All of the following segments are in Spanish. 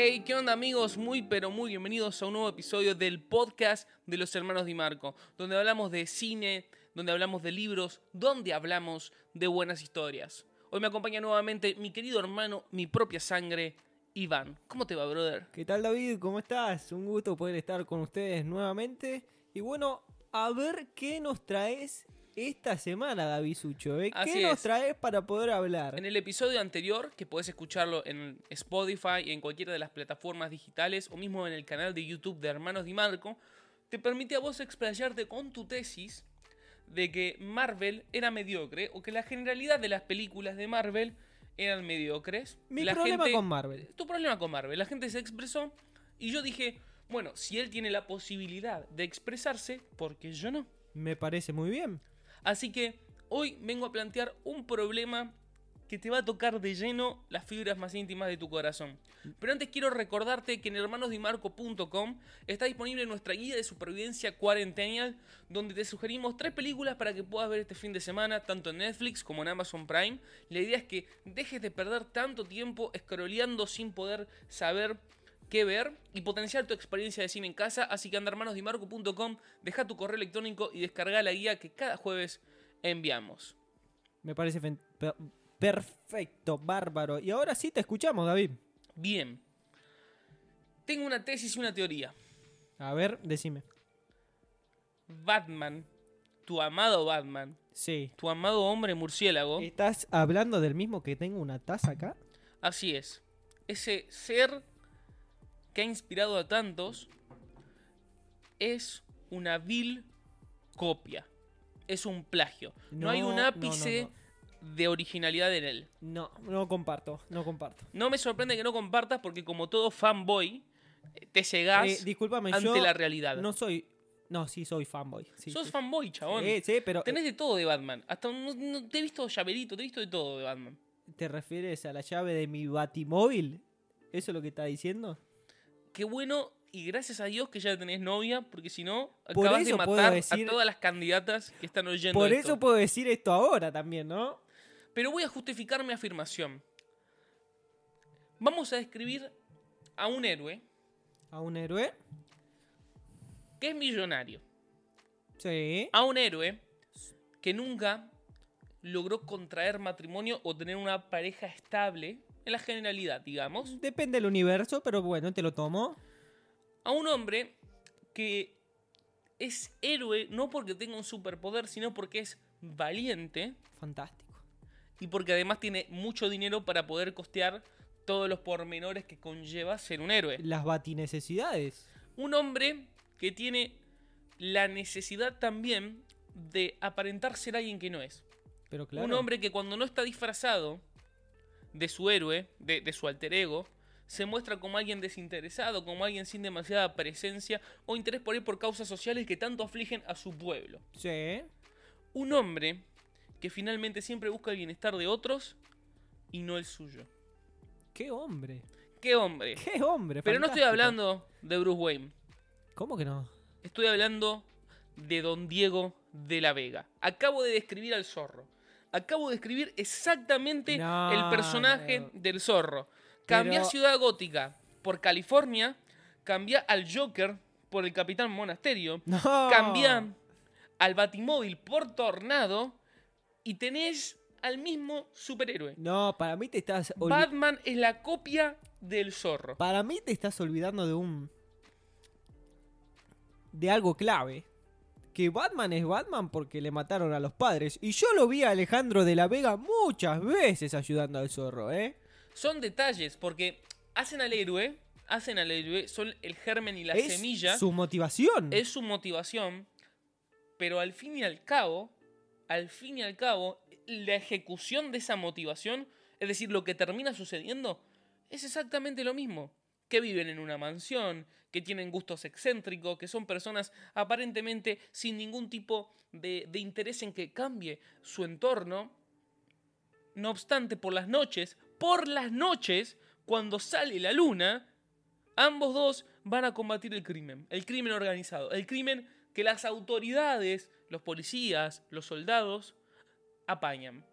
Hey, ¿qué onda amigos? Muy pero muy bienvenidos a un nuevo episodio del podcast de los hermanos Di Marco, donde hablamos de cine, donde hablamos de libros, donde hablamos de buenas historias. Hoy me acompaña nuevamente mi querido hermano, mi propia sangre, Iván. ¿Cómo te va, brother? ¿Qué tal David? ¿Cómo estás? Un gusto poder estar con ustedes nuevamente. Y bueno, a ver qué nos traes esta semana, David Sucho. ¿eh? ¿Qué nos es. traes para poder hablar? En el episodio anterior, que podés escucharlo en Spotify y en cualquiera de las plataformas digitales o mismo en el canal de YouTube de Hermanos Di Marco, te permite a vos explayarte con tu tesis de que Marvel era mediocre o que la generalidad de las películas de Marvel eran mediocres. Mi La problema gente- con Marvel. Tu problema con Marvel. La gente se expresó y yo dije, bueno, si él tiene la posibilidad de expresarse, ¿por qué yo no? Me parece muy bien. Así que hoy vengo a plantear un problema que te va a tocar de lleno las fibras más íntimas de tu corazón. Pero antes quiero recordarte que en hermanosdimarco.com está disponible nuestra guía de supervivencia cuarentenial, donde te sugerimos tres películas para que puedas ver este fin de semana, tanto en Netflix como en Amazon Prime. La idea es que dejes de perder tanto tiempo scrolleando sin poder saber qué ver y potenciar tu experiencia de cine en casa. Así que anda a hermanosdimarco.com, deja tu correo electrónico y descarga la guía que cada jueves enviamos. Me parece perfecto, bárbaro. Y ahora sí te escuchamos, David. Bien. Tengo una tesis y una teoría. A ver, decime. Batman, tu amado Batman, Sí. tu amado hombre murciélago, ¿Estás hablando del mismo que tengo una taza acá? así es. Ese ser que ha inspirado a tantos es una vil copia. Es un plagio. No, hay un No, no, ápice de originalidad en él. No, no comparto, no comparto. No me sorprende que no compartas porque como todo fanboy, eh, te cegás Eh, discúlpame, ante yo la realidad. no soy... No, sí, soy fanboy. Sí, Sos sí. fanboy, chabón. Sí, sí, pero Tenés de todo de Batman. Hasta te he visto llaverito, te he visto de todo de Batman. ¿te refieres a la llave de mi batimóvil? ¿Eso es lo que está diciendo? Qué bueno y gracias a Dios que ya tenés novia, porque si no, acabas de matar decir- a todas las candidatas que están oyendo Por esto. eso puedo decir esto ahora también, ¿no? Pero voy a justificar mi afirmación. Vamos a describir a un héroe A un héroe. que es millonario. Sí. A un héroe que nunca logró contraer matrimonio o tener una pareja estable, en la generalidad, digamos. Depende del universo, pero bueno, te lo tomo. A un hombre que es héroe no porque tenga un superpoder, sino porque es valiente Fantástico. y porque además tiene mucho dinero para poder costear todos los pormenores que conlleva ser un héroe. Las batinecesidades. Un hombre que tiene la necesidad también de aparentar ser alguien que no es. Pero claro. Un hombre que cuando no está disfrazado de su héroe, de, de su alter ego, se muestra como alguien desinteresado, como alguien sin demasiada presencia o interés por ir por causas sociales que tanto afligen a su pueblo. Sí. Un hombre que finalmente siempre busca el bienestar de otros y no el suyo. Qué hombre. ¿Qué hombre? Qué hombre. Pero no estoy hablando de Bruce Wayne. ¿Cómo que no? Estoy hablando de Don Diego de la Vega. Acabo de describir al zorro. Acabo de describir exactamente No, el personaje no. del zorro. Cambia Pero- Ciudad Gótica por California. Cambia al Joker por el Capitán Monasterio. No. Cambia al Batimóvil por Tornado. Y tenés al mismo superhéroe. No, para mí te estás Batman es la copia del zorro. Para mí te estás olvidando de un. de algo clave. Que Batman es Batman porque le mataron a los padres. Y yo lo vi a Alejandro de la Vega muchas veces ayudando al zorro, ¿eh? Son detalles, porque hacen al héroe, hacen al héroe, son el germen y la es semilla, su motivación. es su motivación, pero al fin y al cabo, al fin y al cabo, la ejecución de esa motivación, es decir, lo que termina sucediendo, es exactamente lo mismo. Que viven en una mansión, que tienen gustos excéntricos, que son personas aparentemente sin ningún tipo de, de interés en que cambie su entorno. No obstante, por las noches, por las noches, cuando sale la luna, ambos dos van a combatir el crimen, el crimen organizado, el crimen que las autoridades, los policías, los soldados, apañan.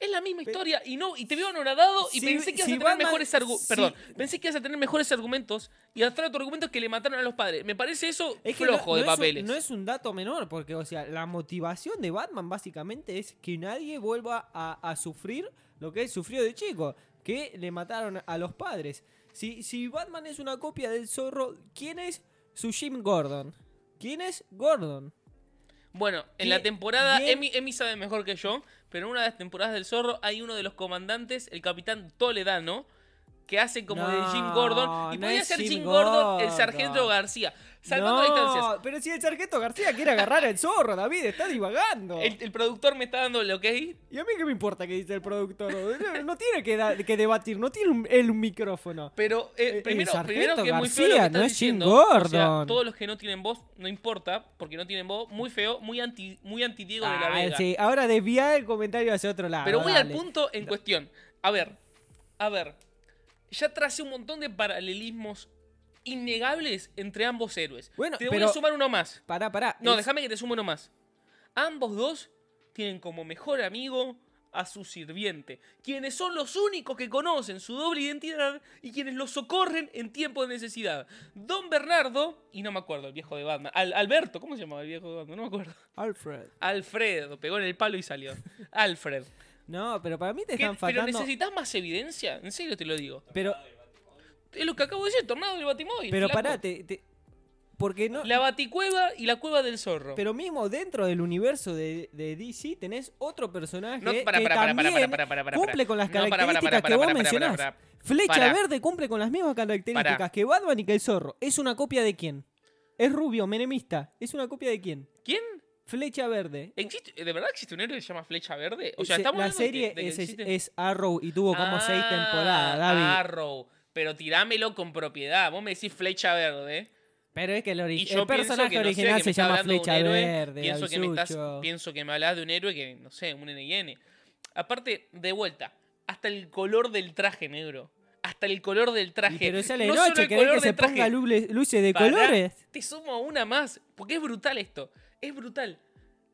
Es la misma historia y no y te veo anonadado y Si- pensé que ibas si a tener Batman- mejores argumentos. si- Perdón, pensé que ibas a tener mejores argumentos y hasta tu argumento es que le mataron a los padres. Me parece eso Es que flojo no, de no es un- papeles. no es un dato menor, porque, o sea, la motivación de Batman básicamente es que nadie vuelva a, a sufrir lo que él sufrió de chico, que le mataron a los padres. Si, si Batman es una copia del zorro, ¿quién es su Jim Gordon? ¿Quién es Gordon? Bueno, en ¿Qué- la temporada, Emi sabe mejor que yo, pero en una de las temporadas del zorro hay uno de los comandantes, el capitán Toledano, que hace como de Jim Gordon. Y no podía ser Jim Jim Gordon, el sargento García. Salvando distancias. No, pero si el sargento García quiere agarrar al zorro, David, está divagando. El, el productor me está dando el ok. ¿Y a mí qué me importa qué dice el productor? No, no tiene que, da- que debatir, no tiene un- él un micrófono. Pero eh, El primero, primero que es muy feo lo que García, no es Jim diciendo. O sea, Gordon. todos los que no tienen voz, no importa, porque no tienen voz, muy feo, muy anti, muy anti Diego de la Ah, Vega. sí, ahora desvía el comentario hacia otro lado. Pero voy al punto en cuestión. A ver, a ver. Ya tracé un montón de paralelismos innegables entre ambos héroes. Bueno, te voy pero- a sumar uno más. Pará, pará. No, es- déjame que te sume uno más. Ambos dos tienen como mejor amigo a su sirviente, quienes son los únicos que conocen su doble identidad y quienes lo socorren en tiempo de necesidad. Don Bernardo, y no me acuerdo el viejo de Batman, Al- Alberto, ¿cómo se llamaba el viejo de Batman? No me acuerdo. Alfred. Alfredo, pegó en el palo y salió. Alfred. No, pero para mí te están ¿Pero faltando. necesitas más evidencia? En serio te lo digo. Pero, Es lo que acabo de decir, tornado del Batimóvil. pero flaco. pará, te, te- Porque no. La Baticueva y la cueva del zorro. Pero mismo dentro del universo de, de DC tenés otro personaje No, para, que para, para, para, también para, cumple con las características que vos para, para, mencionás. Flecha. Verde cumple con las mismas características que Batman y que el zorro. ¿Es una copia de quién? Es rubio, menemista. ¿Es una copia de quién? ¿Quién? Flecha Verde. ¿Existe, ¿De verdad existe un héroe que se llama Flecha Verde? O sea, Se- estamos la hablando de que- serie de es, es Arrow y tuvo como seis Ah, temporadas, David. Arrow. Pero tirámelo con propiedad. Vos me decís Flecha Verde. Pero es que el, ori- el personaje que, no sé, original se llama Flecha héroe, Verde. Pienso que, me estás, pienso que me hablas de un héroe que, no sé, un NN. Aparte, de vuelta, hasta el color del traje negro. Hasta el color del traje. Y pero sale No solo noche, el ¿querés color que se del traje. ponga luces de colores? Te sumo una más, porque es brutal esto. Es brutal.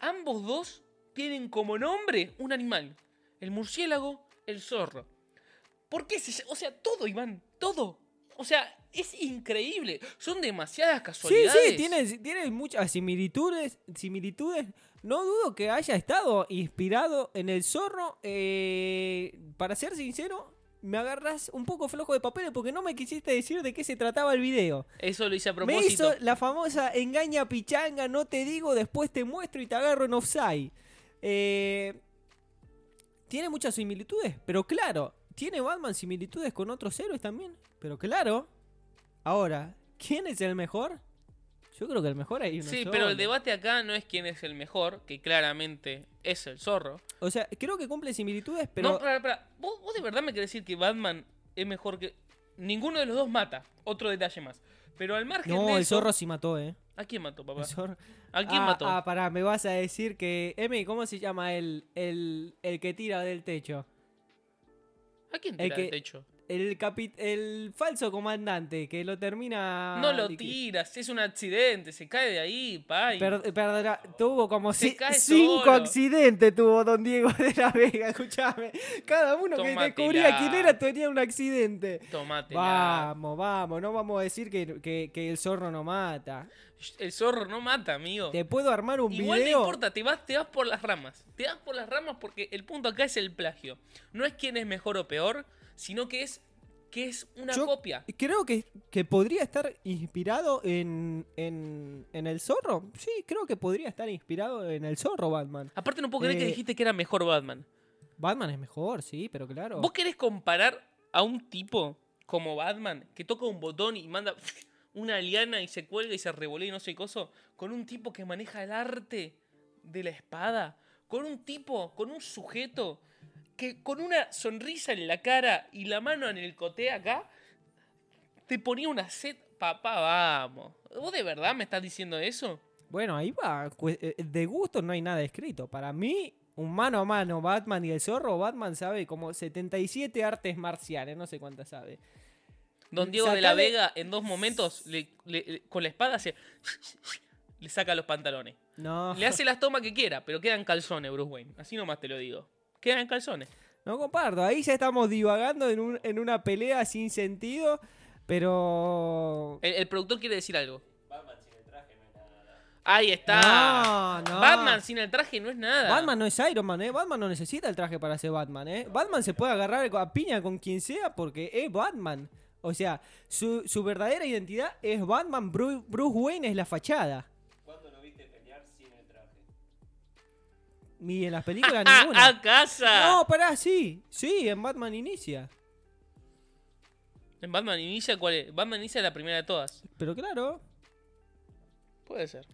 Ambos dos tienen como nombre un animal. El murciélago, el zorro. ¿Por qué se O sea, todo, Iván, todo. O sea, es increíble. Son demasiadas Sí, casualidades. sí, tiene, tiene muchas similitudes, similitudes. No dudo que haya estado inspirado en el zorro. eh, para ser sincero, me agarras un poco flojo de papeles porque no me quisiste decir de qué se trataba el video. Eso lo hice a Me propósito. hizo la famosa engaña pichanga, no te digo, después te muestro y te agarro en offside. Eh, tiene muchas similitudes, pero claro, tiene Batman similitudes con otros héroes también, pero claro. Ahora, ¿quién es el mejor? Yo creo que el mejor hay uno Sí, solo. pero el debate acá no es quién es el mejor, que claramente es el zorro. O sea, creo que cumple similitudes, pero No, para, para. ¿Vos, vos de verdad me querés decir que Batman es mejor que. Ninguno de los dos mata. Otro detalle más. Pero al margen no, de el eso- zorro sí mató, ¿eh? ¿A quién mató, papá? El zorro- ¿A quién ah, mató? Ah, pará, me vas a decir que... Emi, ¿cómo se llama el, el, el que tira del techo? ¿A quién el tira que- el techo? El, capi- el falso comandante que lo termina. No lo tiras, es un accidente, se cae de ahí, pa. y- Per- perdona, tuvo como Se cae cinco solo. accidentes tuvo Don Diego de la Vega, escúchame. Cada uno que descubría quién era tenía un accidente. Tómatela. Vamos, vamos, no vamos a decir que, que- que el zorro no mata. El zorro no mata, amigo. Te puedo armar un Igual no video. importa, te vas, te vas por las ramas. Te vas por las ramas porque el punto acá es el plagio. No es quién es mejor o peor, sino que es que es una Yo copia. Creo que, que podría estar inspirado en, en, en el zorro. Sí, creo que podría estar inspirado en el zorro Batman. Aparte no puedo creer que Eh, dijiste que era mejor Batman. Batman es mejor, sí, pero claro. ¿Vos querés comparar a un tipo como Batman que toca un botón y manda una liana y se cuelga y se revolea y no sé qué cosa con un tipo que maneja el arte de la espada? Con un tipo, con un sujeto que con una sonrisa en la cara y la mano en el coté acá te ponía una set. Papá, vamos. ¿Vos de verdad me estás diciendo eso? Bueno, ahí va. Cue- eh, De gusto no hay nada escrito. Para mí, un mano a mano, Batman y el zorro, Batman sabe como 77 artes marciales, no sé cuántas sabe. Don Diego de la Vega en dos momentos le- le- le- con la espada se, le saca los pantalones. No. Le hace las tomas que quiera, pero quedan calzones, Bruce Wayne. Así nomás te lo digo. Quedan en calzones. No comparto. Ahí ya estamos divagando en, un- en una pelea sin sentido. Pero. El, el productor quiere decir algo. Batman sin el traje no es nada. Ahí está. No, no. Batman sin el traje no es nada. Batman no es Iron Man, ¿eh? Batman no necesita el traje para ser Batman, ¿eh? Batman se puede agarrar a piña con quien sea porque es Batman. O sea, su, su verdadera identidad es Batman. Bru- Bruce Wayne es la fachada. Y en las películas ¡Ah, ninguna. a casa! No, pará, sí. Sí, en Batman inicia. En Batman Inicia, ¿cuál es? Batman Inicia es la primera de todas. Pero claro. Puede ser.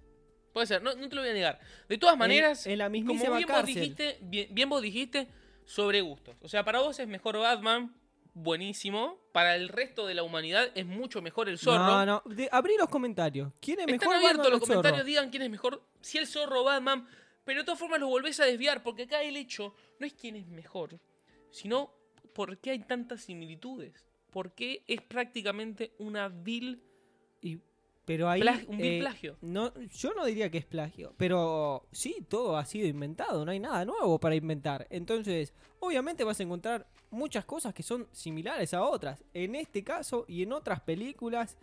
Puede ser, no, no te lo voy a negar. De todas maneras, en la como mismísima bien vos, dijiste, bien, bien vos dijiste, sobre gustos. O sea, para vos es mejor Batman, buenísimo. Para el resto de la humanidad es mucho mejor el zorro. No, no. De- abrí los comentarios. ¿Quién es Están mejor abiertos Batman o los zorro? comentarios, digan quién es mejor, si el zorro o Batman. Pero de todas formas lo volvés a desviar, porque acá el hecho no es quién es mejor, sino por qué hay tantas similitudes. ¿Por qué es prácticamente una vil Y- pero ahí. Plag- un vil eh, plagio. No, yo no diría que es plagio. Pero sí, todo ha sido inventado. No hay nada nuevo para inventar. Entonces, obviamente vas a encontrar muchas cosas que son similares a otras. En este caso y en otras películas,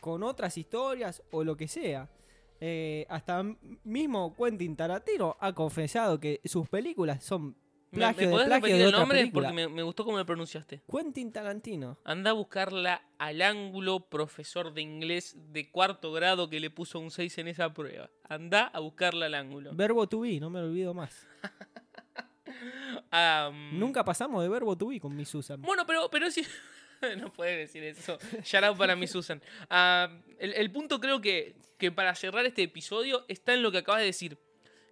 con otras historias o lo que sea. Eh, hasta mismo Quentin Tarantino ha confesado que sus películas son ¿Me, plagio me de podés plagio de el otra nombre? película. Porque me, me gustó cómo lo pronunciaste. Quentin Tarantino. Anda a buscarla al ángulo, profesor de inglés de cuarto grado que le puso un 6 en esa prueba. Anda a buscarla al ángulo. Verbo to be, no me lo olvido más. Nunca pasamos de verbo to be con mi Susan. Bueno, pero, pero sí. no puede decir eso. Shout out para mi Susan. Ah, el, el punto creo que, que para cerrar este episodio está en lo que acabas de decir.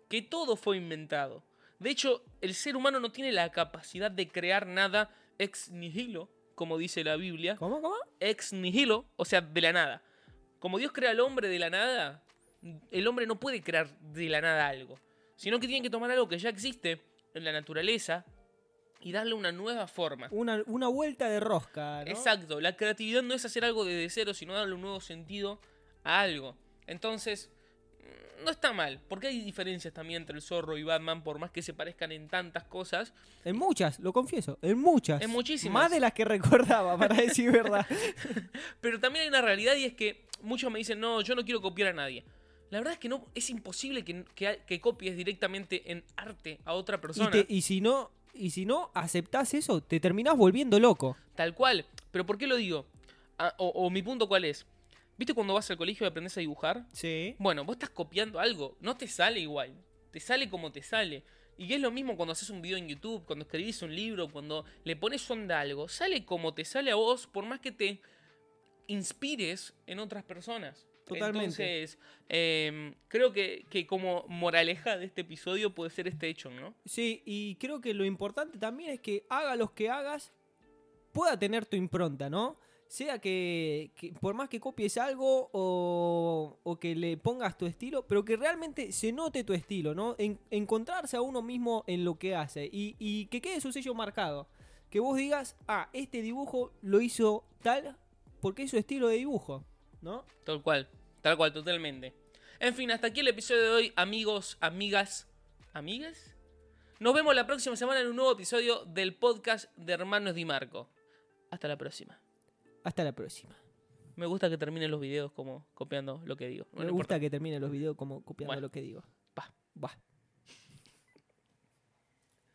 Que todo fue inventado. De hecho, el ser humano no tiene la capacidad de crear nada ex nihilo, como dice la Biblia. ¿Cómo, cómo? Ex nihilo, o sea, de la nada. Como Dios crea al hombre de la nada, el hombre no puede crear de la nada algo. Sino que tiene que tomar algo que ya existe en la naturaleza y darle una nueva forma. Una, una vuelta de rosca, ¿no? Exacto, la creatividad no es hacer algo desde cero, sino darle un nuevo sentido a algo. Entonces, mm, no está mal, porque hay diferencias también entre el zorro y Batman, por más que se parezcan en tantas cosas. En muchas, lo confieso, en muchas. En muchísimas. Más de las que recordaba, para decir verdad. Pero también hay una realidad y es que muchos me dicen, no, yo no quiero copiar a nadie. La verdad es que no, es imposible que, que, que copies directamente en arte a otra y, persona. te- y si no, y si no aceptás eso, te terminás volviendo loco. Tal cual. Pero ¿por qué lo digo? Ah, o, o mi punto cuál es. ¿Viste cuando vas al colegio y aprendes a dibujar? Sí. Bueno, vos estás copiando algo, no te sale igual, te sale como te sale. Y es lo mismo cuando haces un video en YouTube, cuando escribís un libro, cuando le pones onda a algo, sale como te sale a vos, por más que te inspires en otras personas. Totalmente. Entonces, em, creo que, que como moraleja de este episodio puede ser este hecho, ¿no? Sí, y creo que lo importante también es que haga los que hagas, pueda tener tu impronta, ¿no? Sea que, que por más que copies algo o, o que le pongas tu estilo, pero que realmente se note tu estilo, ¿no? En- encontrarse a uno mismo en lo que hace y, y que quede su sello marcado. Que vos digas, ah, este dibujo lo hizo tal porque es su estilo de dibujo, ¿no? Tal cual, tal cual, totalmente. En fin, hasta aquí el episodio de hoy, amigos, amigas, amigas. Nos vemos la próxima semana en un nuevo episodio del podcast de Hermanos Di Marco. Hasta la próxima. Hasta la próxima. Me gusta que terminen los videos como copiando lo que digo. No Me gusta importa. que termine los videos como copiando Bueno. lo que digo. Va. Va.